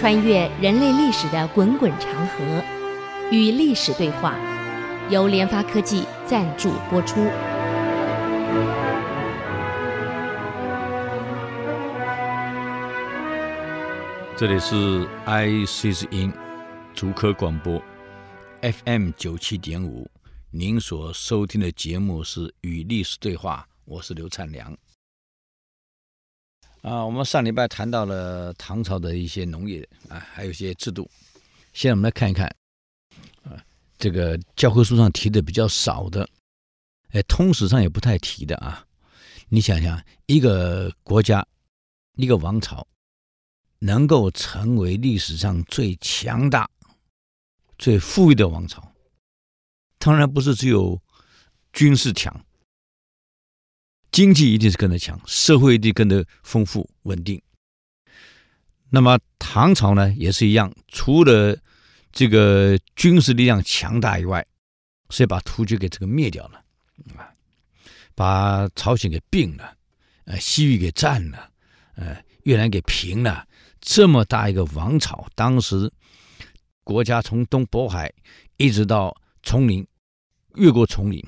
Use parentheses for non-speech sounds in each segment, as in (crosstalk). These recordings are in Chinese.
穿越人类历史的滚滚长河，与历史对话，由联发科技赞助播出。这里是 IC 之音竹科广播 FM 九七点五，您所收听的节目是《与历史对话》，我是刘灿良。啊，我们上礼拜谈到了唐朝的一些农业啊，还有一些制度。现在我们来看一看，啊，这个教科书上提的比较少的，哎，通史上也不太提的啊。你想想，一个国家，一个王朝，能够成为历史上最强大、最富裕的王朝，当然不是只有军事强。经济一定是跟着强，社会一定跟着丰富稳定。那么唐朝呢，也是一样，除了这个军事力量强大以外，所以把突厥给这个灭掉了，啊，把朝鲜给并了，呃，西域给占了，呃，越南给平了。这么大一个王朝，当时国家从东渤海一直到丛林，越过丛林。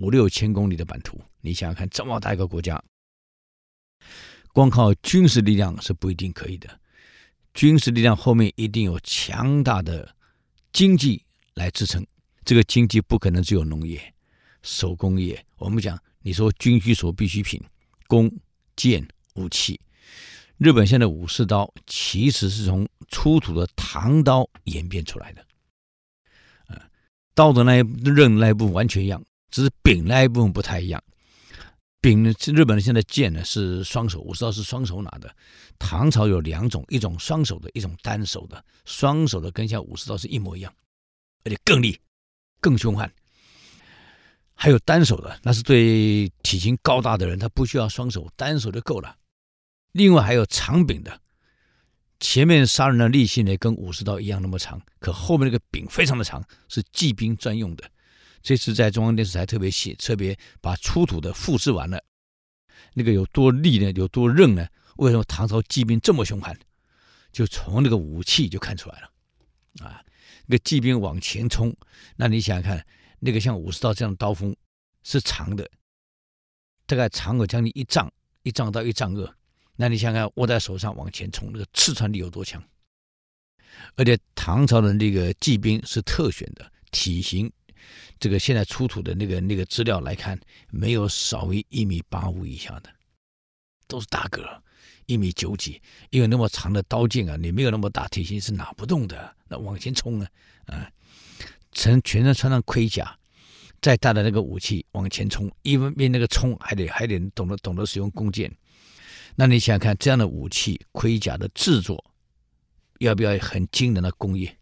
五六千公里的版图，你想想看，这么大一个国家，光靠军事力量是不一定可以的。军事力量后面一定有强大的经济来支撑。这个经济不可能只有农业、手工业。我们讲，你说军需所必需品，弓、箭、武器。日本现在武士刀其实是从出土的唐刀演变出来的。啊，刀的那一刃那一部分完全一样。只是柄那一部分不太一样，柄呢，日本的现在剑呢是双手，武士刀是双手拿的。唐朝有两种，一种双手的，一种单手的。双手的跟像武士刀是一模一样，而且更利、更凶悍。还有单手的，那是对体型高大的人，他不需要双手，单手就够了。另外还有长柄的，前面杀人的利器呢跟武士刀一样那么长，可后面那个柄非常的长，是骑兵专用的。这次在中央电视台特别写，特别把出土的复制完了。那个有多利呢？有多韧呢？为什么唐朝骑兵这么凶悍？就从那个武器就看出来了。啊，那个骑兵往前冲，那你想想看，那个像武士刀这样的刀锋是长的，大概长有将近一丈，一丈到一丈二。那你想想看，握在手上往前冲，那个刺穿力有多强？而且唐朝的那个骑兵是特选的，体型。这个现在出土的那个那个资料来看，没有少于一米八五以下的，都是大个，一米九几。因为那么长的刀剑啊，你没有那么大体型是拿不动的。那往前冲啊，啊，成全身穿上盔甲，再大的那个武器往前冲，一边边那个冲还得还得懂得懂得使用弓箭。那你想想看，这样的武器盔甲的制作，要不要很惊人的工业？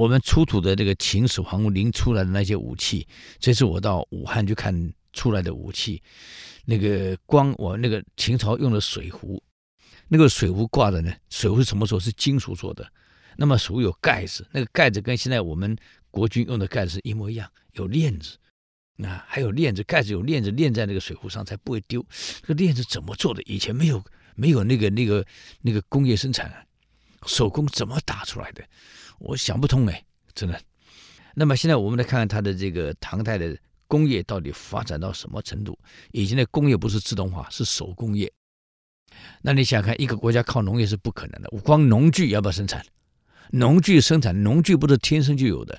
我们出土的这个秦始皇陵出来的那些武器，这次我到武汉去看出来的武器，那个光我那个秦朝用的水壶，那个水壶挂的呢，水壶什么时候是金属做的？那么水壶有盖子，那个盖子跟现在我们国军用的盖子是一模一样，有链子，啊，还有链子，盖子有链子链在那个水壶上才不会丢。这个链子怎么做的？以前没有没有那个那个那个工业生产，手工怎么打出来的？我想不通哎，真的。那么现在我们来看看它的这个唐代的工业到底发展到什么程度？以前的工业不是自动化，是手工业。那你想看一个国家靠农业是不可能的。光农具要不要生产？农具生产，农具不是天生就有的，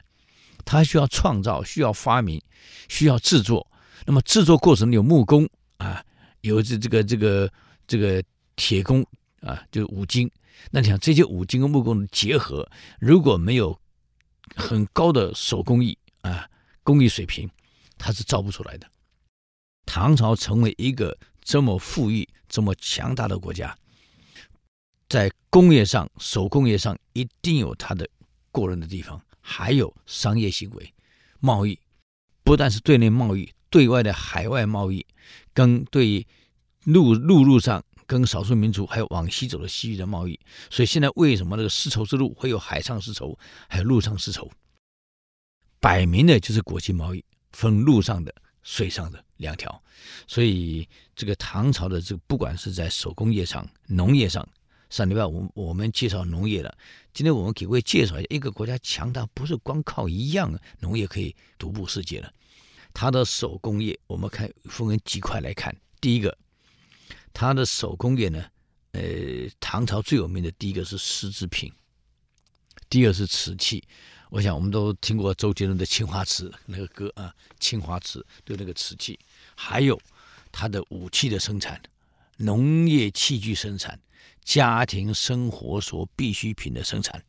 它需要创造，需要发明，需要制作。那么制作过程有木工啊，有这这个这个这个铁工啊，就是五金。那你想这些五金跟木工的结合，如果没有很高的手工艺啊工艺水平，它是造不出来的。唐朝成为一个这么富裕、这么强大的国家，在工业上、手工业上一定有它的过人的地方，还有商业行为、贸易，不但是对内贸易，对外的海外贸易，跟对陆陆路上。跟少数民族还有往西走的西域的贸易，所以现在为什么那个丝绸之路会有海上丝绸，还有陆上丝绸？摆明的就是国际贸易，分陆上的、水上的两条。所以这个唐朝的这个不管是在手工业上、农业上，上礼拜我我们介绍农业了，今天我们给各位介绍一下，一个国家强大不是光靠一样农业可以独步世界了。它的手工业，我们看分为几块来看。第一个，它的手工业呢，呃，唐朝最有名的第一个是丝织品，第二是瓷器。我想我们都听过周杰伦的《青花瓷》那个歌啊，《青花瓷》对那个瓷器，还有它的武器的生产、农业器具生产、家庭生活所必需品的生产，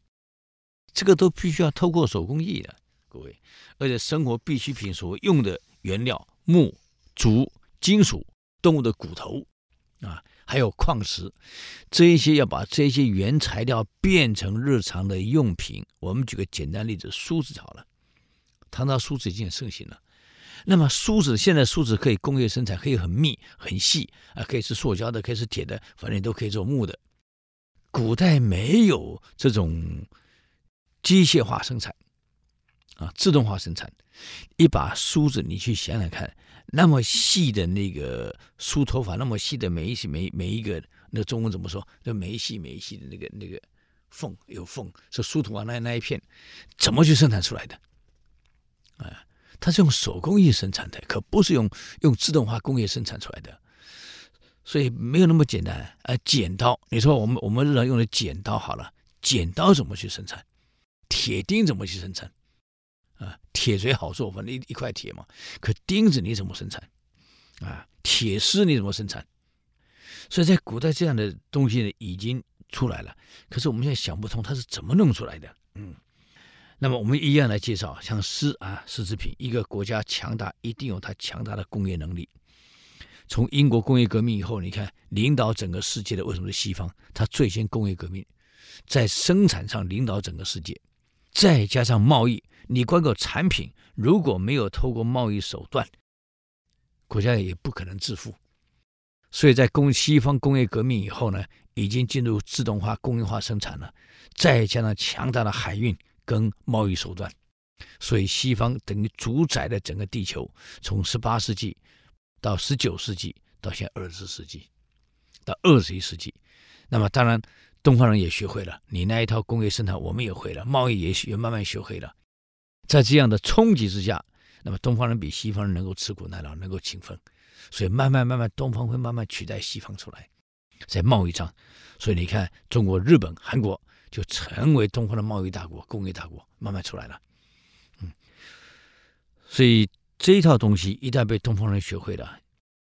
这个都必须要透过手工艺的，各位。而且生活必需品所用的原料木、竹、金属、动物的骨头啊。还有矿石，这一些要把这些原材料变成日常的用品。我们举个简单例子，梳子好了，唐朝梳子已经很盛行了。那么梳子现在梳子可以工业生产，可以很密很细啊，可以是塑胶的，可以是铁的，反正都可以做木的。古代没有这种机械化生产啊，自动化生产。一把梳子，你去想想看。那么细的那个梳头发，那么细的每一细每每一个，那、中文怎么说？那每一细每一细的那个那个缝有缝，是梳头发那那一片，怎么去生产出来的？啊，它是用手工艺生产的，可不是用用自动化工业生产出来的，所以没有那么简单。啊，剪刀，你说我们我们日常用的剪刀好了，剪刀怎么去生产？铁钉怎么去生产？啊，铁锤好做，反正一一块铁嘛。可钉子你怎么生产？啊，铁丝你怎么生产？所以在古代这样的东西呢已经出来了，可是我们现在想不通它是怎么弄出来的。嗯，那么我们一样来介绍，像丝啊，丝织品，一个国家强大一定有它强大的工业能力。从英国工业革命以后，你看领导整个世界的为什么是西方？它最先工业革命，在生产上领导整个世界，再加上贸易。你光靠产品如果没有透过贸易手段，国家也不可能致富。所以在工西方工业革命以后呢，已经进入自动化、工业化生产了，再加上强大的海运跟贸易手段，所以西方等于主宰了整个地球，从十八世纪到十九世纪，到现在二十世纪，到二十一世纪。那么当然，东方人也学会了你那一套工业生产，我们也会了，贸易也也慢慢学会了。在这样的冲击之下，那么东方人比西方人能够吃苦耐劳，能够勤奋，所以慢慢慢慢，东方会慢慢取代西方出来，在贸易上，所以你看，中国、日本、韩国就成为东方的贸易大国、工业大国，慢慢出来了。嗯，所以这一套东西一旦被东方人学会了，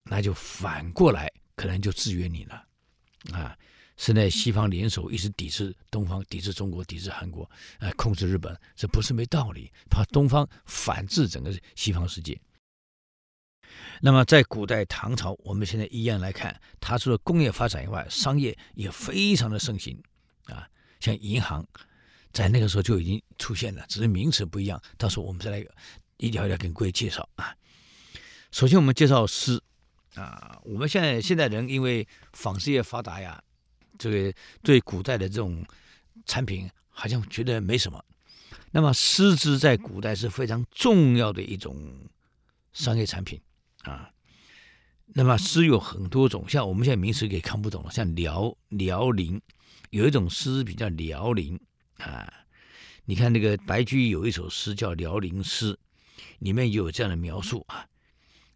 那就反过来可能就制约你了，啊。现在西方联手一直抵制东方，抵制中国，抵制韩国，呃，控制日本，这不是没道理。怕东方反制整个西方世界。那么在古代唐朝，我们现在一样来看，它除了工业发展以外，商业也非常的盛行啊。像银行，在那个时候就已经出现了，只是名词不一样。到时候我们再来一条一条跟各位介绍啊。首先我们介绍丝啊，我们现在现在人因为纺织业发达呀。这个对古代的这种产品好像觉得没什么，那么丝织在古代是非常重要的一种商业产品啊。那么丝有很多种，像我们现在名词给看不懂了，像辽辽宁有一种丝比较辽宁啊。你看那个白居易有一首诗叫《辽宁诗》，里面有这样的描述啊：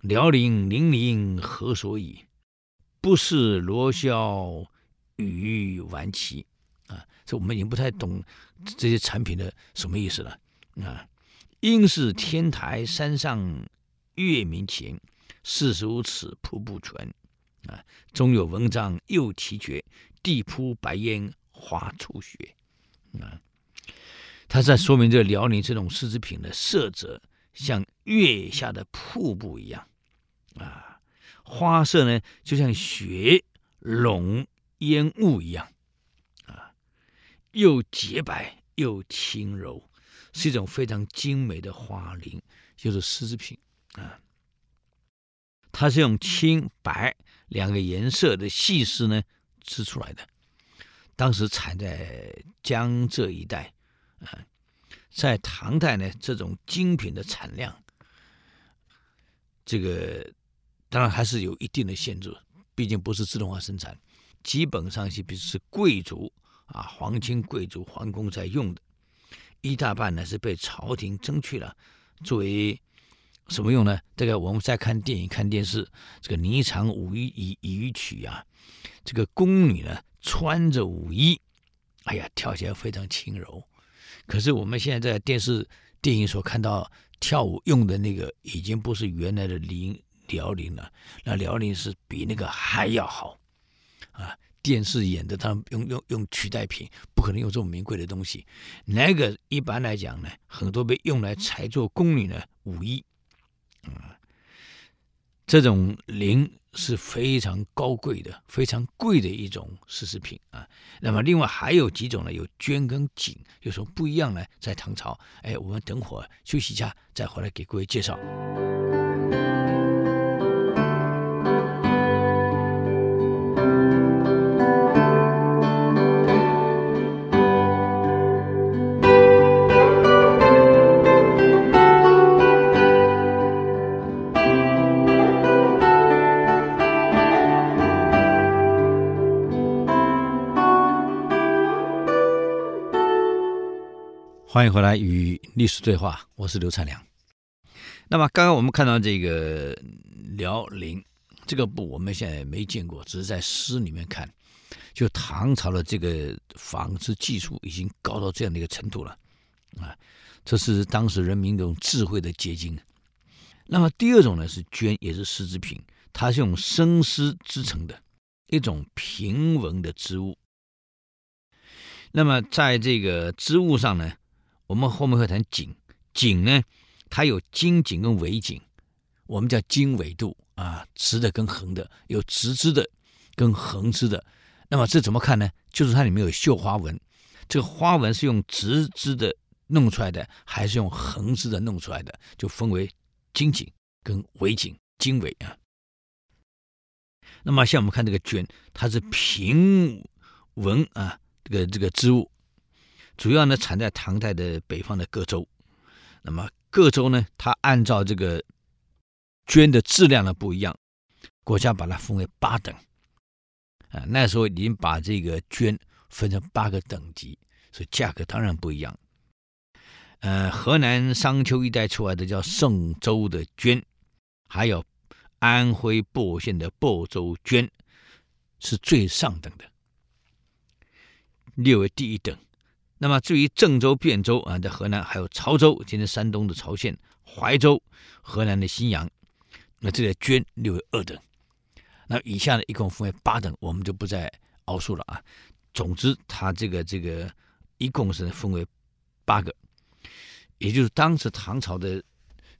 辽宁零零何所以？不是罗縡。羽顽其啊，这我们已经不太懂这些产品的什么意思了啊。应是天台山上月明前，四十五尺瀑布泉啊。中有文章又奇绝，地铺白烟花初雪啊。他在说明这个辽宁这种丝织品的色泽像月下的瀑布一样啊，花色呢就像雪绒。烟雾一样，啊，又洁白又轻柔，是一种非常精美的花翎，就是丝织品啊。它是用青白两个颜色的细丝呢织出来的，当时产在江浙一带啊。在唐代呢，这种精品的产量，这个当然还是有一定的限制，毕竟不是自动化生产。基本上是比如是贵族啊，皇亲贵族、皇宫在用的，一大半呢是被朝廷征去了，作为什么用呢？这个我们在看电影、看电视，这个霓裳舞衣仪仪曲啊，这个宫女呢穿着舞衣，哎呀，跳起来非常轻柔。可是我们现在在电视、电影所看到跳舞用的那个，已经不是原来的綾辽宁了，那辽宁是比那个还要好啊！电视演的，他们用用用取代品，不可能用这么名贵的东西。那个一般来讲呢，很多被用来裁做宫女的武艺，啊，这种綾。是非常高贵的、非常贵的一种丝织品啊。那么，另外还有几种呢？有绢跟锦，有什么不一样呢？在唐朝，哎，我们等会儿休息一下，再回来给各位介绍。欢迎回来与历史对话，我是刘灿良。那么刚刚我们看到这个辽宁这个布，我们现在没见过，只是在诗里面看。就唐朝的这个纺织技术已经高到这样的一个程度了啊！这是当时人民一种智慧的结晶。那么第二种呢是绢，也是丝织品，它是用生丝织成的一种平纹的织物。那么在这个织物上呢，我们后面会谈锦，锦呢，它有经锦跟纬锦，我们叫经纬度啊，直的跟横的，有直织的跟横织的。那么这怎么看呢？就是它里面有绣花纹，这个花纹是用直织的弄出来的，还是用横织的弄出来的？就分为经锦跟纬锦，经纬啊。那么像我们看这个绢，它是平纹啊，这个这个织物。主要呢产在唐代的北方的各州，那么各州呢，它按照这个绢的质量呢不一样，国家把它分为八等，啊，那时候已经把这个绢分成八个等级，所以价格当然不一样。呃，河南商丘一带出来的叫嵊州的绢，还有安徽亳县的亳州绢，是最上等的，列为第一等。那么至于郑州、汴州啊，在河南还有潮州，今天山东的潮县、怀州、河南的新阳，那这个绢列为二等。那以下呢，一共分为八等，我们就不再奥述了啊。总之，它这个这个一共是分为八个，也就是当时唐朝的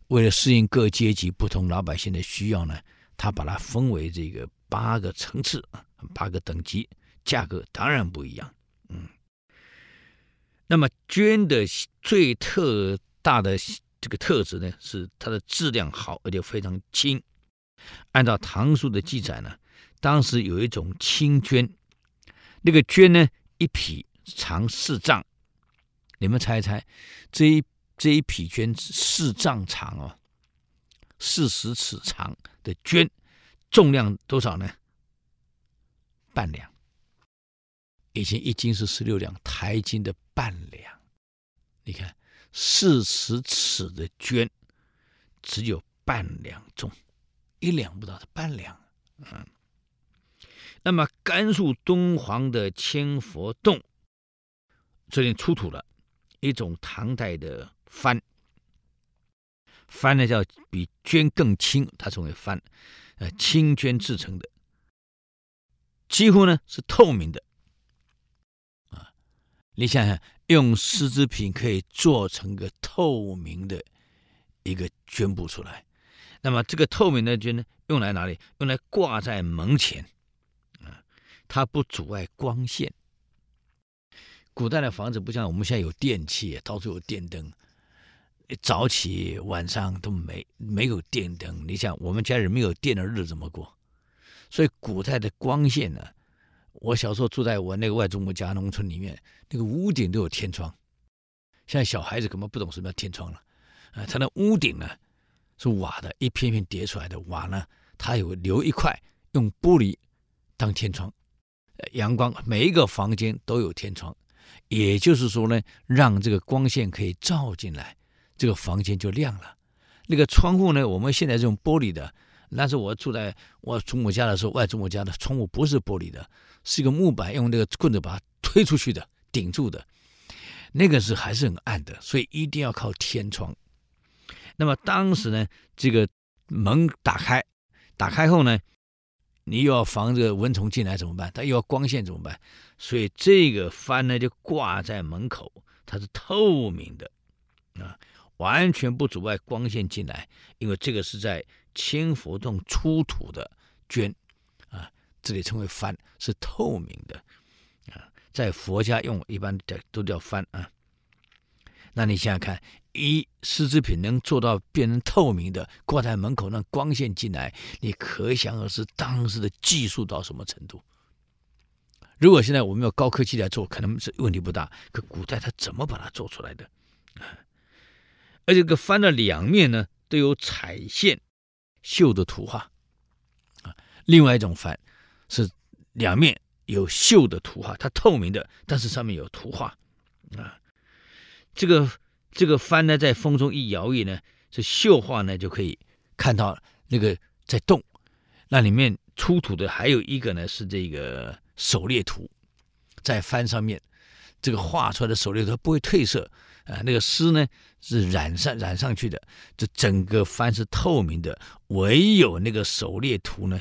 为了适应各阶级不同老百姓的需要呢，他把它分为这个八个层次，八个等级，价格当然不一样，嗯。那么绢的最特大的这个特质呢，是它的质量好，而且非常轻。按照唐书的记载呢，当时有一种青绢，那个绢呢，一匹长四丈。你们猜一猜，这一这一匹绢四丈长哦，四十尺长的绢，重量多少呢？半两。以前一斤是十六两，台斤的半两。你看，四十尺的绢只有半两重，一两不到的半两。嗯，那么甘肃敦煌的千佛洞这里出土了一种唐代的幡，幡呢叫比绢更轻，它称为幡，呃，青绢制成的，几乎呢是透明的。你想想，用丝织品可以做成个透明的一个绢布出来，那么这个透明的绢呢，用来哪里？用来挂在门前，啊，它不阻碍光线。古代的房子不像我们现在有电器，到处有电灯，早起晚上都没没有电灯。你想，我们家人没有电的日子怎么过？所以古代的光线呢？我小时候住在我那个外祖母家农村里面，那个屋顶都有天窗。现在小孩子根本不懂什么叫天窗了。啊，它的屋顶呢是瓦的，一片片叠出来的瓦呢，它有留一块用玻璃当天窗。阳光，每一个房间都有天窗，也就是说呢，让这个光线可以照进来，这个房间就亮了。那个窗户呢，我们现在这种玻璃的，那是我住在我祖母家的时候，外祖母家的窗户不是玻璃的，是一个木板，用那个棍子把它推出去的，顶住的。那个是还是很暗的，所以一定要靠天窗。那么当时呢，这个门打开，打开后呢，你又要防这个蚊虫进来怎么办？它又要光线怎么办？所以这个帆呢就挂在门口，它是透明的啊，完全不阻碍光线进来，因为这个是在清佛洞出土的绢，这里称为幡，是透明的啊。在佛家用一般的都叫幡啊，那你想想看，一丝织品能做到变成透明的，挂在门口让光线进来，你可想而知当时的技术到什么程度。如果现在我们用高科技来做，可能是问题不大，可古代他怎么把它做出来的？而且这个幡的两面呢都有彩线绣的图画啊，另外一种幡是两面。有绣的图画，它透明的，但是上面有图画，啊，这个这个帆呢，在风中一摇曳呢，这绣画呢就可以看到那个在动。那里面出土的还有一个呢，是这个狩猎图，在帆上面，这个画出来的狩猎图不会褪色啊，那个丝呢是染上染上去的，这整个帆是透明的，唯有那个狩猎图呢，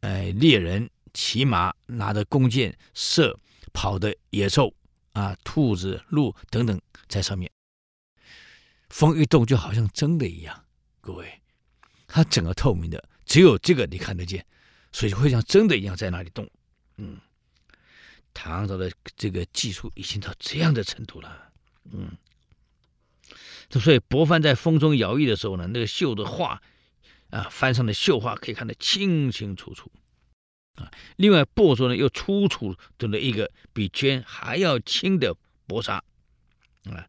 呃，猎人。骑马拿着弓箭射跑的野兽啊，兔子、鹿等等在上面，风一动就好像真的一样。各位，它整个透明的，只有这个你看得见，所以会像真的一样在那里动。嗯，唐朝的这个技术已经到这样的程度了。嗯，所以博帆在风中摇曳的时候呢，那个绣的画啊，帆上的绣画可以看得清清楚楚。啊，另外帛书呢又粗粗的了一个比绢还要轻的薄纱，啊，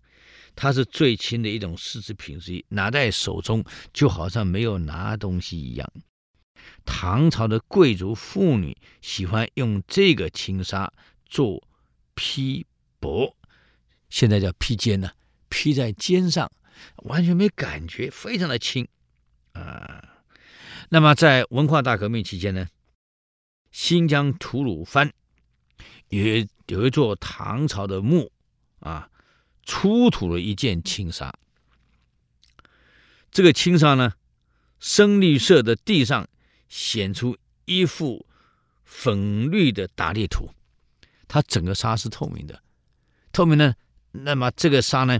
它是最轻的一种丝织品之一，拿在手中就好像没有拿东西一样。唐朝的贵族妇女喜欢用这个轻纱做披帛，现在叫披肩呢，披在肩上，完全没感觉，非常的轻啊。那么在文化大革命期间呢？新疆吐鲁番有有一座唐朝的墓啊，出土了一件青纱。这个青纱呢，深绿色的地上显出一幅粉绿的打猎图，它整个纱是透明的，透明的。那么这个纱呢，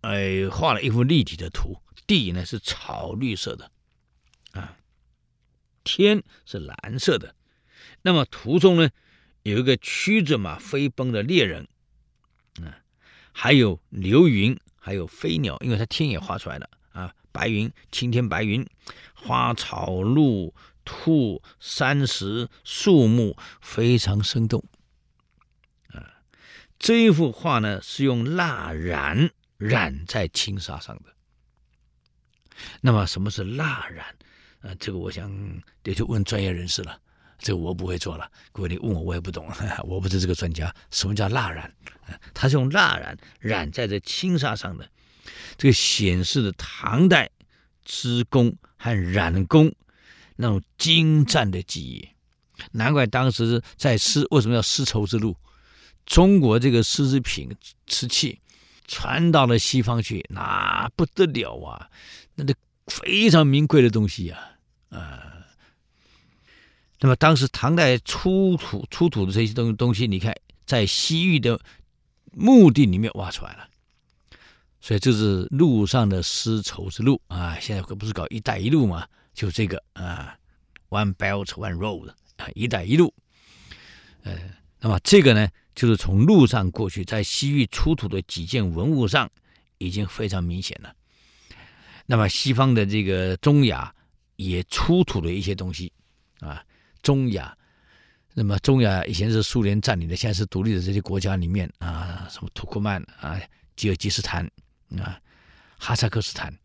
哎，画了一幅立体的图，地呢是草绿色的，啊，天是蓝色的。那么图中呢，有一个驱着马飞奔的猎人，啊，还有流云，还有飞鸟，因为它天也画出来了啊，白云、青天白云，花草、鹿、兔、山石、树木，非常生动。啊，这一幅画呢是用蜡染染在轻纱上的。那么什么是蜡染？啊，这个我想得去问专业人士了。这个我不会做了，各位你问我我也不懂，(laughs) 我不是这个专家。什么叫蜡染？它是用蜡染染在这轻纱上的，这个显示了唐代织工和染工那种精湛的技艺。难怪当时在丝为什么要丝绸之路？中国这个丝织品瓷器传到了西方去，那不得了啊！那得非常名贵的东西呀，啊那么当时唐代出土出土的这些东东西，你看在西域的墓地里面挖出来了，所以这是路上的丝绸之路啊！现在可不是搞“一带一路”嘛？就这个啊，One Belt One Road 啊，“一带一路”。呃，那么这个呢，就是从路上过去，在西域出土的几件文物上已经非常明显了。那么西方的这个中亚也出土了一些东西啊。中亚，那么中亚以前是苏联占领的，现在是独立的这些国家里面啊，什么土库曼啊、吉尔吉斯斯坦啊、哈萨克斯坦，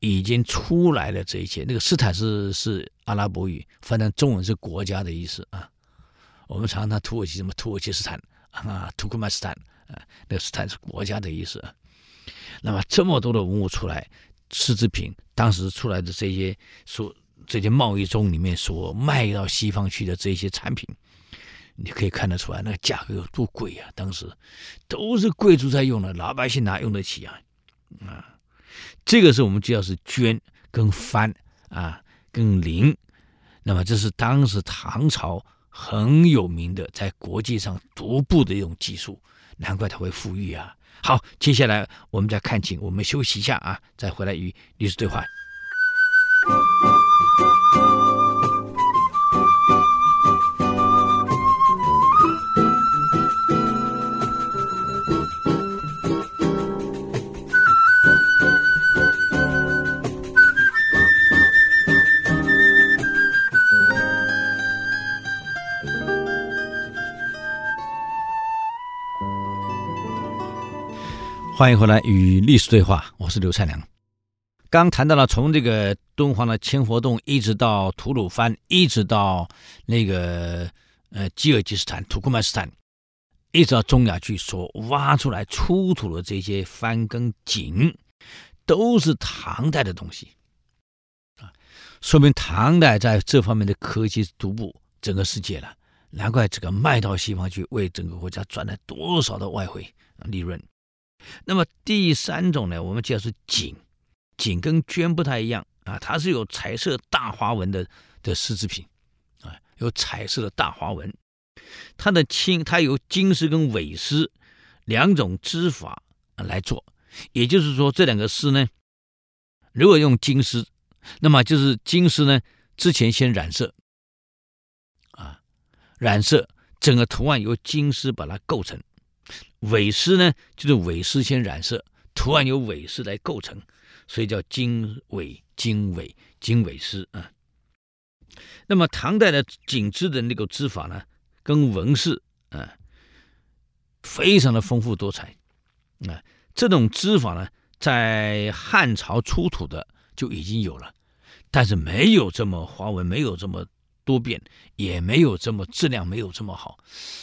已经出来了这一切。那个斯坦是是阿拉伯语，反正中文是国家的意思啊。我们常常土耳其什么土耳其斯坦啊，土库曼斯坦啊，那个斯坦是国家的意思。那么这么多的文物出来，丝织品当时出来的这些所这些贸易中里面所卖到西方去的这些产品，你可以看得出来，那个价格有多贵啊！当时都是贵族在用的，老百姓哪用得起啊？啊，这个是我们就要是绢跟幡啊，跟綾。那么这是当时唐朝很有名的，在国际上独步的一种技术，难怪它会富裕啊。好，接下来我们再看景，我们休息一下啊，再回来与历史对话。欢迎回来与历史对话，我是刘灿良。刚谈到了从这个敦煌的千佛洞，一直到吐鲁番，一直到那个呃吉尔吉斯坦、土库曼斯坦，一直到中亚去，所挖出来出土的这些翻跟井，都是唐代的东西啊，说明唐代在这方面的科技独步整个世界了。难怪这个卖到西方去，为整个国家赚了多少的外汇利润。那么第三种呢，我们叫是锦，锦跟绢不太一样啊，它是有彩色大花纹的的丝织品啊，有彩色的大花纹。它的青，它有金丝跟纬丝两种织法来做，也就是说这两个丝呢，如果用金丝，那么就是金丝呢之前先染色啊，染色整个图案由金丝把它构成。苇丝呢，就是苇丝先染色，图案由苇丝来构成，所以叫经纬、经纬、经纬丝啊。那么唐代的锦织的那个织法呢，跟纹饰啊，非常的丰富多彩啊。这种织法呢，在汉朝出土的就已经有了，但是没有这么花纹，没有这么。多变也没有这么质量没有这么好，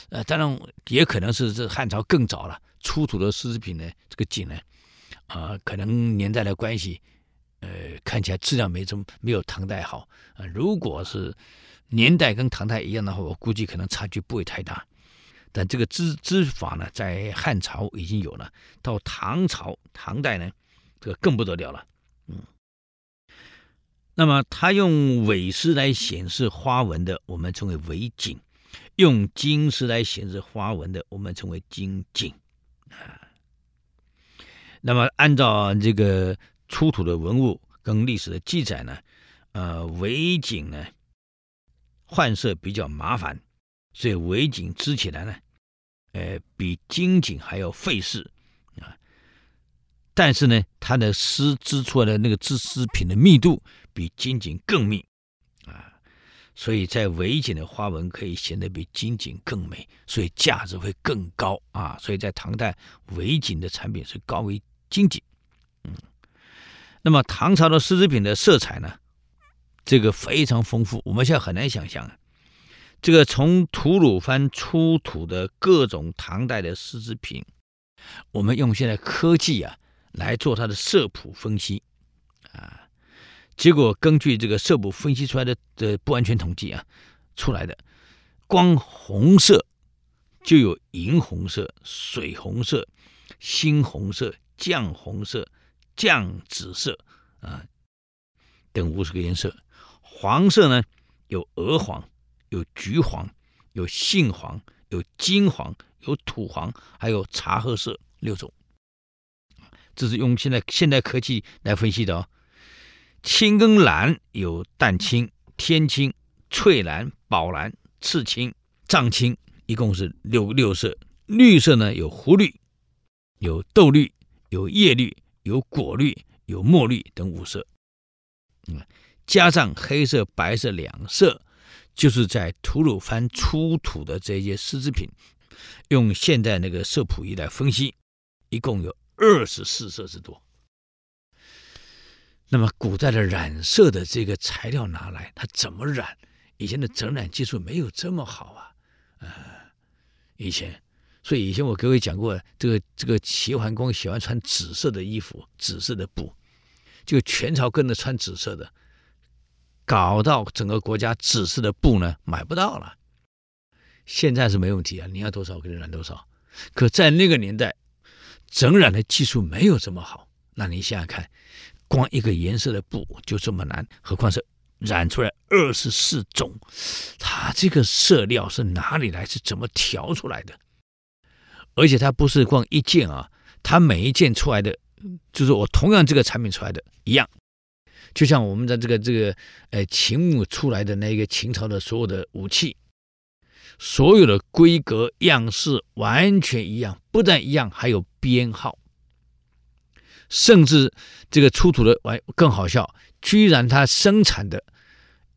呃，当然也可能是这汉朝更早了出土的丝织品呢，这个锦呢，啊、呃，可能年代的关系，呃，看起来质量没这么没有唐代好、如果是年代跟唐代一样的话，我估计可能差距不会太大。但这个织织法呢，在汉朝已经有了，到唐朝唐代呢，这个更不得了了，嗯。那么，它用苇丝来显示花纹的，我们称为苇锦；用金丝来显示花纹的，我们称为金锦。啊，那么按照这个出土的文物跟历史的记载呢，呃，苇锦呢换色比较麻烦，所以苇锦织起来呢，呃，比金锦还要费事啊。但是呢，它的丝织出来的那个织丝品的密度。比金锦更密啊，所以在苇锦的花纹可以显得比金锦更美，所以价值会更高啊。所以在唐代，苇锦的产品是高于金锦。嗯，那么唐朝的丝织品的色彩呢，这个非常丰富，我们现在很难想象啊。这个从吐鲁番出土的各种唐代的丝织品，我们用现在科技啊来做它的色谱分析啊。结果根据这个色谱分析出来的的不完全统计啊，出来的光红色就有银红色、水红色、猩红色、酱红色、酱紫色啊等五十个颜色。黄色呢有鹅黄、有橘黄、有杏黄、有金黄、有土黄，还有茶褐色六种。这是用现在现代科技来分析的哦。青跟蓝有淡青、天青、翠蓝、宝蓝、赤青、藏青，一共是六六色。绿色呢有湖绿、有豆绿、有叶绿、有果绿、有墨绿等五色。嗯，加上黑色、白色两色，就是在吐鲁番出土的这些丝织品，用现代那个色谱仪来分析，一共有二十四色之多。那么古代的染色的这个材料拿来，它怎么染？以前的整染技术没有这么好啊，啊，以前，所以以前我各位讲过，这个这个齐桓公喜欢穿紫色的衣服，紫色的布，就全朝跟着穿紫色的，搞到整个国家紫色的布呢买不到了。现在是没问题啊，你要多少给你染多少。可在那个年代，整染的技术没有这么好。那你想想看，光一个颜色的布就这么难，何况是染出来二十四种，它这个色料是哪里来？是怎么调出来的？而且它不是光一件啊，它每一件出来的，就是我同样这个产品出来的一样，就像我们的这个这个呃秦墓出来的那个秦朝的所有的武器。所有的规格样式完全一样，不但一样，还有编号，甚至这个出土的完更好笑，居然它生产的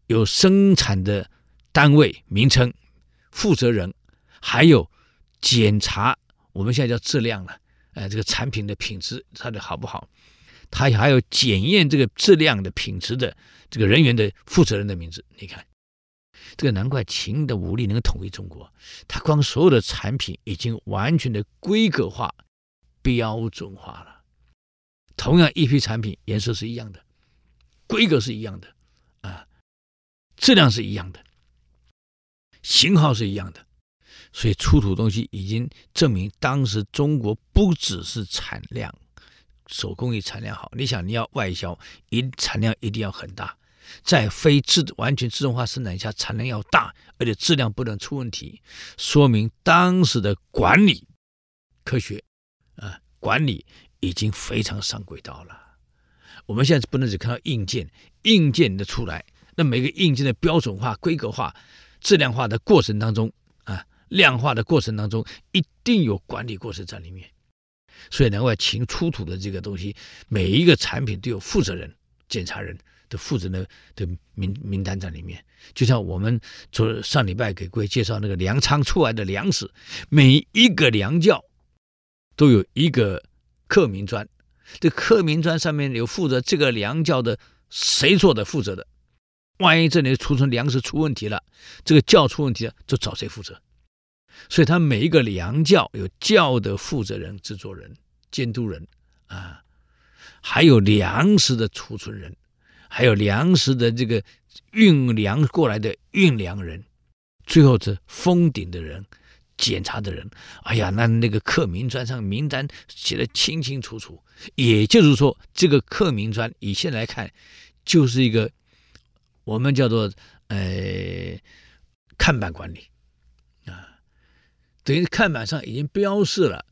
有生产的单位名称、负责人，还有检查，我们现在叫质量了，哎，这个产品的品质它的好不好，它还有检验这个质量的品质的这个人员的负责人的名字，你看。这个难怪秦的武力能统一中国，它光所有的产品已经完全的规格化、标准化了。同样一批产品，颜色是一样的，规格是一样的，啊，质量是一样的，型号是一样的，所以出土东西已经证明，当时中国不只是产量，手工艺产量好。你想，你要外销，一产量一定要很大。在非自完全自动化生产下，产量要大，而且质量不能出问题，说明当时的管理科学啊，管理已经非常上轨道了。我们现在不能只看到硬件，硬件的出来，那每个硬件的标准化、规格化、质量化的过程当中啊，量化的过程当中，一定有管理过程在里面。所以难怪秦出土的这个东西，每一个产品都有负责人、检查人。的负责的的名名单在里面，就像我们昨上礼拜给各位介绍那个粮仓出来的粮食，每一个粮窖都有一个刻名砖，这刻名砖上面有负责这个粮窖的谁做的负责的，万一这里储存粮食出问题了，这个窖出问题了，就找谁负责。所以他每一个粮窖有窖的负责人、制作人、监督人啊，还有粮食的储存人。还有粮食的这个运粮过来的运粮人，最后是封顶的人、检查的人。哎呀，那那个刻名砖上名单写得清清楚楚。也就是说，这个刻名砖以现在来看，就是一个我们叫做呃看板管理啊，等于看板上已经标示了。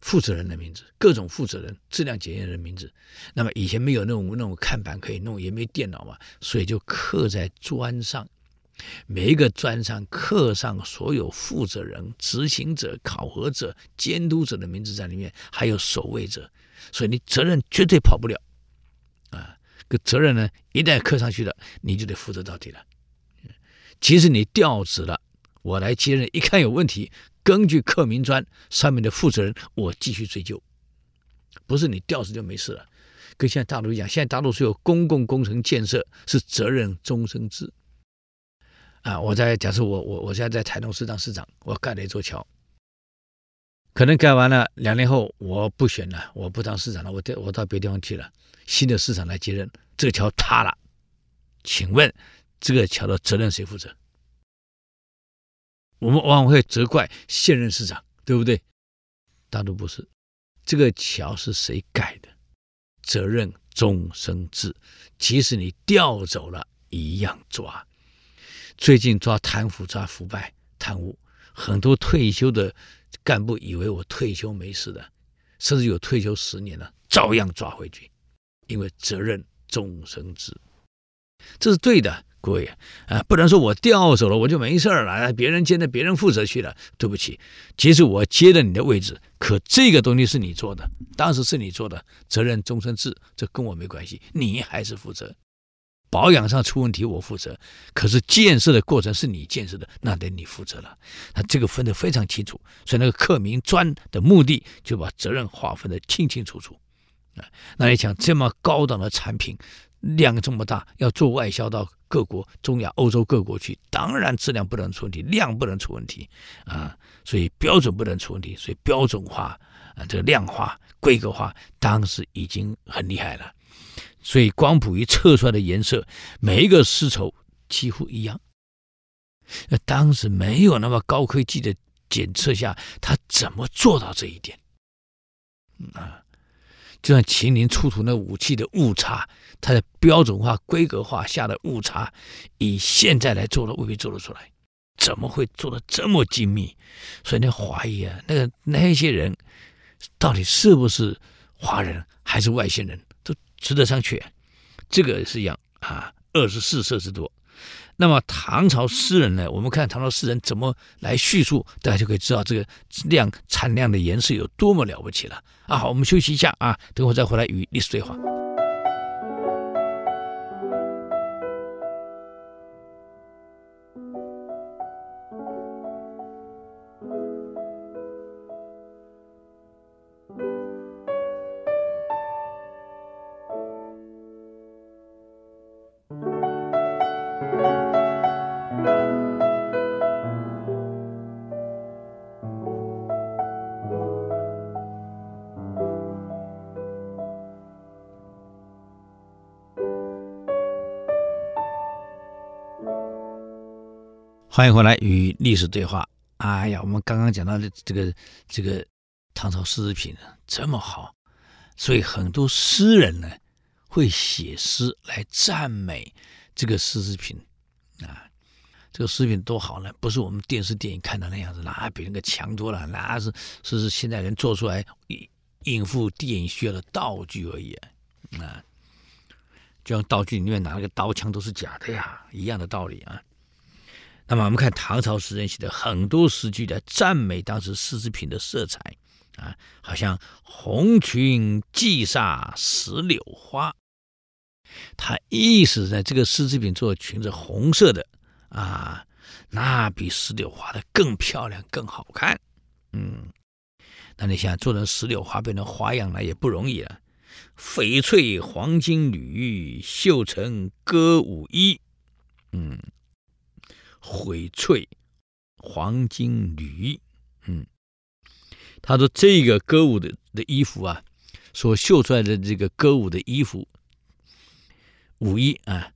负责人的名字，各种负责人、质量检验人名字。那么以前没有那种那种看板可以弄，也没电脑嘛，所以就刻在砖上。每一个砖上刻上所有负责人、执行者、考核者、监督者的名字在里面，还有守卫者。所以你责任绝对跑不了啊！个责任呢，一旦刻上去了，你就得负责到底了。即使你调职了，我来接任，一看有问题。根据刻名砖上面的负责人，我继续追究，不是你调职就没事了。跟现在大陆一样，现在大陆是有公共工程建设是责任终身制。啊，我在假设我我我现在在台东市当市长，我盖了一座桥，可能盖完了两年后我不选了，我不当市长了，我到我到别地方去了，新的市长来接任，这个桥塌了，请问这个桥的责任谁负责？我们往往会责怪现任市长，对不对？大都不是，这个桥是谁盖的？责任终身制，即使你调走了，一样抓。最近抓贪腐、抓腐败、贪污，很多退休的干部以为我退休没事的，甚至有退休十年了，照样抓回去，因为责任终身制，这是对的。各位啊，不能说我调走了我就没事了，别人接着别人负责去了。对不起，即使我接了你的位置，可这个东西是你做的，当时是你做的，责任终身制，这跟我没关系，你还是负责。保养上出问题我负责，可是建设的过程是你建设的，那得你负责了。他这个分得非常清楚，所以那个刻名砖的目的就把责任划分得清清楚楚。啊，那你想这么高档的产品，量这么大，要做外销到。各国、中亚、欧洲各国去，当然质量不能出问题，量不能出问题啊，所以标准不能出问题，所以标准化啊，这个量化、规格化，当时已经很厉害了。所以光谱仪测出来的颜色，每一个丝绸几乎一样。那当时没有那么高科技的检测下，他怎么做到这一点？啊？就像秦陵出土那武器的误差，它的标准化、规格化下的误差，以现在来做的未必做得出来。怎么会做的这么精密？所以那怀疑啊，那个那些人到底是不是华人还是外星人，吃得上去。这个是一样啊，二十四摄氏度。那么唐朝诗人呢？我们看唐朝诗人怎么来叙述，大家就可以知道这个量产量的颜色有多么了不起了啊！好，我们休息一下啊，等会再回来与历史对话。欢迎回来与历史对话。哎呀，我们刚刚讲到的这个这个唐朝丝织品这么好，所以很多诗人呢会写诗来赞美这个丝织品啊。这个丝织品多好呢，不是我们电视电影看到那样子，那比那个强多了，那是是是现在人做出来应付电影需要的道具而已啊。啊，就像道具里面拿那个刀枪都是假的呀，一样的道理啊。那么我们看唐朝诗人写的很多诗句的赞美当时丝织品的色彩啊，好像红裙髻纱石榴花，他意思呢，这个丝织品做裙子红色的啊，那比石榴花的更漂亮更好看。嗯，那你想做成石榴花变成花样那也不容易了。翡翠黄金缕绣成歌舞衣，嗯。翡翠、黄金缕，嗯，他说这个歌舞的的衣服啊，所绣出来的这个歌舞的衣服，舞衣啊，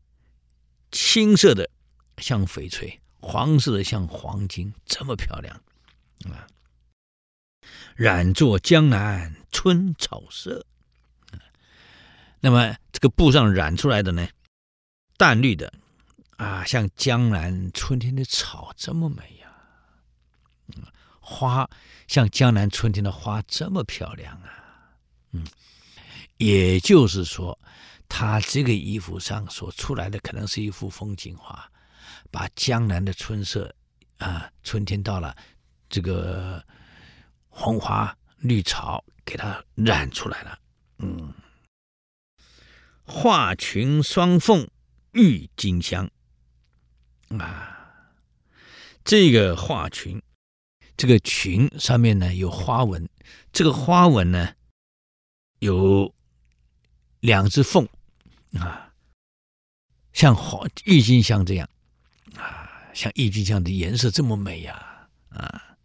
青色的像翡翠，黄色的像黄金，这么漂亮啊！染作江南春草色，那么这个布上染出来的呢，淡绿的。啊，像江南春天的草这么美呀，花像江南春天的花这么漂亮啊，嗯，也就是说，他这个衣服上所出来的可能是一幅风景画，把江南的春色啊，春天到了，这个红花绿草给它染出来了，嗯，画裙双凤郁金香。啊，这个画裙，这个裙上面呢有花纹，这个花纹呢有两只凤啊，像黄郁金香这样啊，像郁金香的颜色这么美呀啊，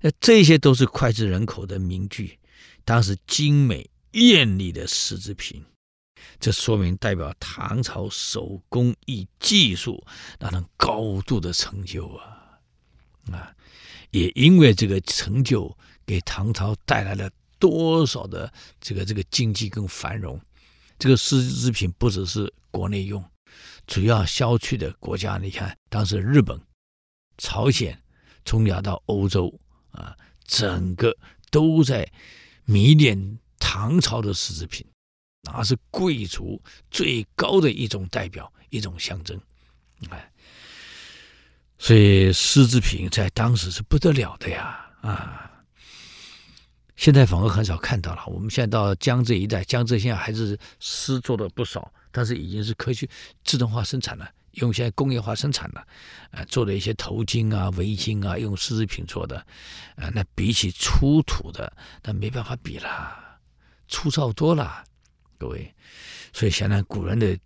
那这些都是脍炙人口的名句，当时精美艳丽的丝织品。这说明代表唐朝手工艺技术那种高度的成就啊啊！也因为这个成就，给唐朝带来了多少的这个这个经济跟繁荣。这个丝织品不只是国内用，主要销去的国家，你看当时日本、朝鲜、中亚到欧洲啊，整个都在迷恋唐朝的丝织品。那是贵族最高的一种代表，一种象征，哎，所以丝织品在当时是不得了的呀，啊，现在反而很少看到了。我们现在到江浙一带，江浙现在还是丝做的不少，但是已经是科学自动化生产了，用现在工业化生产了，啊，做的一些头巾啊、围巾啊，用丝织品做的，啊，那比起出土的，那没办法比了，粗糙多了。各位，所以想想古人的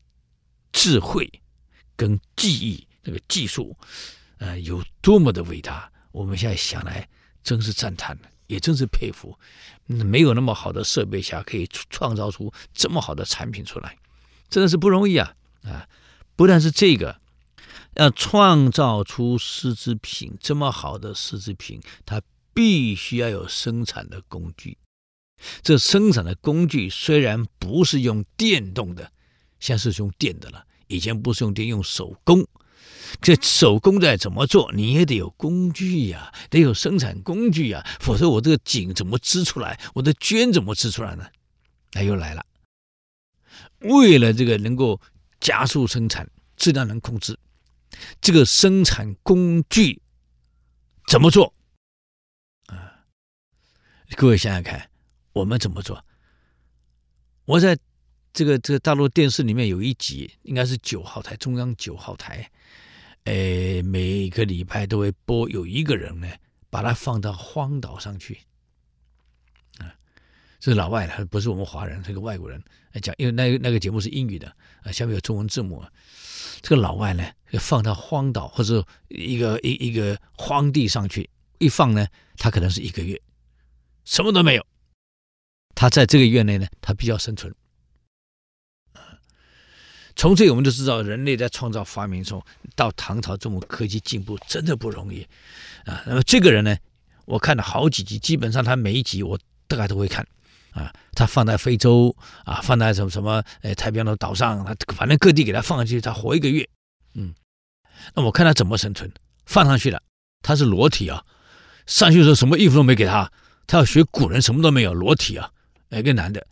智慧跟技艺这个技术，呃，有多么的伟大。我们现在想来，真是赞叹，也真是佩服。没有那么好的设备下，可以创造出这么好的产品出来，真的是不容易啊！啊，不但是这个，要创造出丝织品这么好的丝织品，它必须要有生产的工具。这生产的工具虽然不是用电动的，现在是用电的了，以前不是用电，用手工。这手工再怎么做，你也得有工具呀，得有生产工具呀，否则我这个井怎么织出来？我的绢怎么织出来呢？那又来了。为了这个能够加速生产，质量能控制，这个生产工具怎么做？啊，各位想想看，我们怎么做？我在这个这个大陆电视里面有一集，应该是九号台，中央九号台。哎，每个礼拜都会播，有一个人呢，把他放到荒岛上去，啊，这是老外，他不是我们华人，是个外国人来讲，因为那个那个节目是英语的啊，下面有中文字幕。这个老外呢，放到荒岛或者一个一一个荒地上去，一放呢，他可能是一个月，什么都没有，他在这个月内呢，他必须要生存。从这个我们就知道，人类在创造发明中，到唐朝这么科技进步，真的不容易啊。那么这个人呢，我看了好几集，基本上他每一集我大概都会看啊。他放在非洲啊，放在什么什么呃太平洋的岛上，他反正各地给他放上去，他活一个月。嗯，那我看他怎么生存，放上去了，他是裸体啊，上去的时候什么衣服都没给他，他要学古人，什么都没有，裸体啊，一个男的。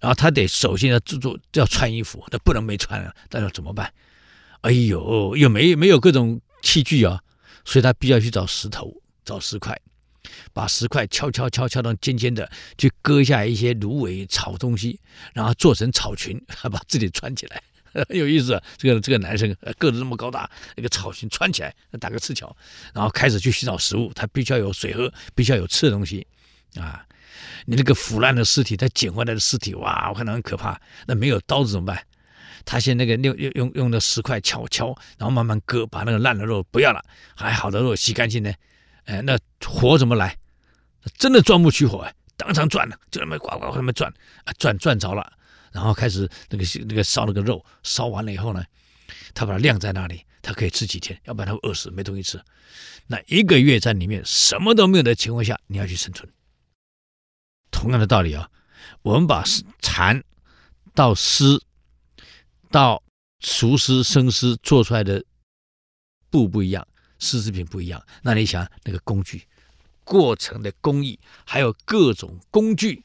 然后他得首先要制作，要穿衣服，他不能没穿啊。那要怎么办？哎呦，又没没有各种器具啊，所以他必须要去找石头，找石块，把石块敲敲敲敲到尖尖的，去割下一些芦苇草东西，然后做成草裙，(laughs) 把自己穿起来，很 (laughs) 有意思。这个这个男生个子这么高大，那个草裙穿起来，打个赤脚，然后开始去寻找食物，他必须要有水喝，必须要有吃的东西啊。你那个腐烂的尸体，他捡回来的尸体，哇，我看到很可怕。那没有刀子怎么办？他先那个用用用用的石块敲敲，然后慢慢割，把那个烂的肉不要了，还好的肉洗干净呢。哎，那火怎么来？真的钻木取火，啊，当场钻了，就那么呱呱那么钻，啊，钻钻着了，然后开始那个那个烧那个肉，烧完了以后呢，他把它晾在那里，他可以吃几天，要不然他会饿死，没东西吃。那一个月在里面什么都没有的情况下，你要去生存。同样的道理啊，我们把蚕到丝到熟丝、生丝做出来的布不一样，丝织品不一样。那你想那个工具、过程的工艺，还有各种工具、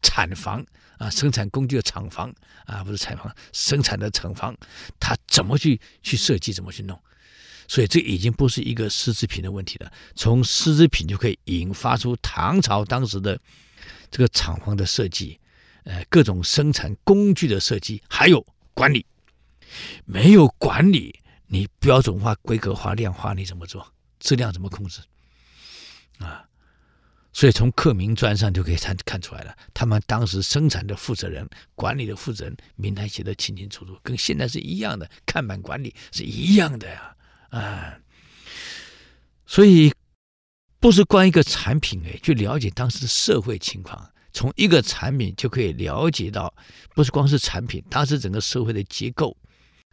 产房啊，生产工具的厂房啊，不是产房，生产的厂房，它怎么去去设计，怎么去弄？所以这已经不是一个丝织品的问题了。从丝织品就可以引发出唐朝当时的。这个厂房的设计，呃，各种生产工具的设计，还有管理，没有管理，你标准化、规格化、量化，你怎么做？质量怎么控制？啊，所以从刻铭砖上就可以看看出来了，他们当时生产的负责人、管理的负责人，名单写的清清楚楚，跟现在是一样的，看板管理是一样的呀，啊，所以。不是光一个产品哎，去了解当时的社会情况，从一个产品就可以了解到，不是光是产品，当时整个社会的结构、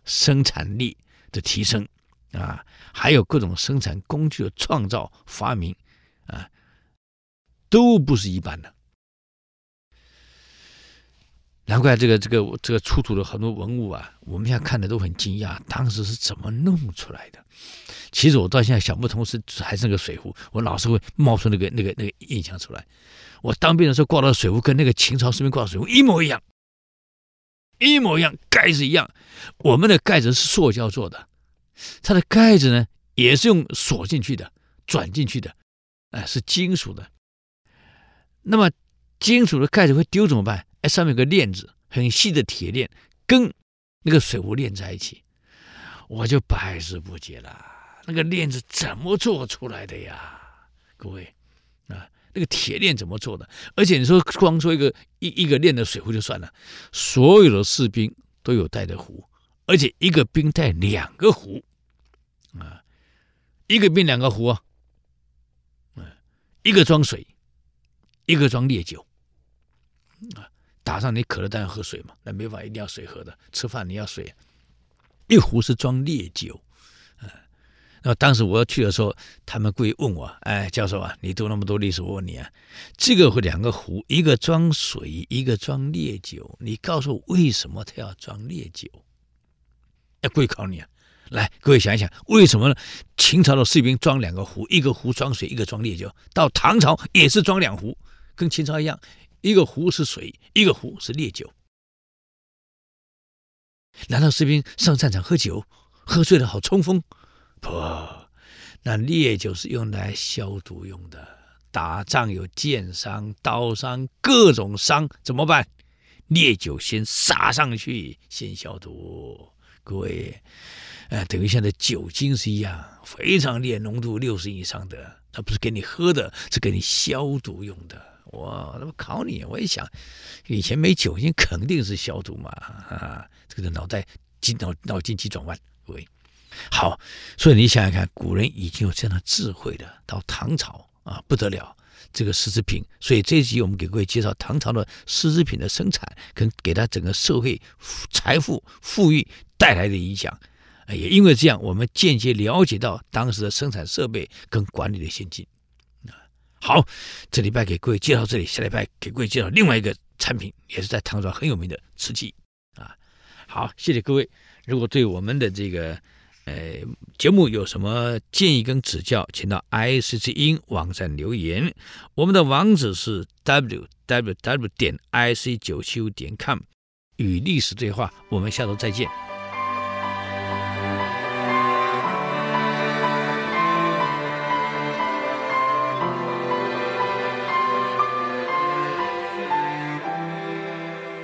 生产力的提升啊，还有各种生产工具的创造发明啊，都不是一般的。难怪这个这个这个出土的很多文物啊，我们现在看的都很惊讶，当时是怎么弄出来的？其实我到现在想不通，是还是那个水壶，我老是会冒出那个那个那个印象出来。我当兵的时候挂的水壶，跟那个秦朝士兵挂的水壶一模一样，一模一样，盖子一样。我们的盖子是塑胶做的，它的盖子呢也是用锁进去的，转进去的，哎，是金属的。那么金属的盖子会丢怎么办？哎，上面有个链子，很细的铁链，跟那个水壶连在一起，我就百思不解了。那个链子怎么做出来的呀？各位啊，那个铁链怎么做的？而且你说光做一个一一个链的水壶就算了，所有的士兵都有带的壶，而且一个兵带两个壶啊，一个兵两个壶啊，嗯，一个装水，一个装烈酒啊。打上你渴了当然喝水嘛，那没法一定要水喝的。吃饭你要水，一壶是装烈酒，嗯，那当时我要去的时候，他们故意问我，哎，教授啊，你读那么多历史，我问你啊，这个两个壶，一个装水，一个装烈酒，你告诉我为什么他要装烈酒？要故意考你啊！来，各位想一想，为什么呢？秦朝的士兵装两个壶，一个壶装水，一个装烈酒，到唐朝也是装两壶，跟秦朝一样。一个壶是水，一个壶是烈酒。难道士兵上战场喝酒，喝醉了好冲锋？不，那烈酒是用来消毒用的。打仗有箭伤、刀伤，各种伤怎么办？烈酒先洒上去，先消毒。各位，呃，等于现在酒精是一样，非常烈，浓度六十以上的，它不是给你喝的，是给你消毒用的。我他妈考你？我一想，以前没酒精，肯定是消毒嘛！啊，这个脑袋筋脑脑筋急转弯，各位好。所以你想想看，古人已经有这样的智慧了。到唐朝啊，不得了，这个丝织品。所以这一集我们给各位介绍唐朝的丝织品的生产，跟给他整个社会财富富裕带来的影响。也因为这样，我们间接了解到当时的生产设备跟管理的先进。好，这礼拜给各位介绍这里，下礼拜给各位介绍另外一个产品，也是在唐朝很有名的瓷器啊。好，谢谢各位。如果对我们的这个呃节目有什么建议跟指教，请到 IC 之音网站留言。我们的网址是 www 点 ic 九七五点 com，与历史对话。我们下周再见。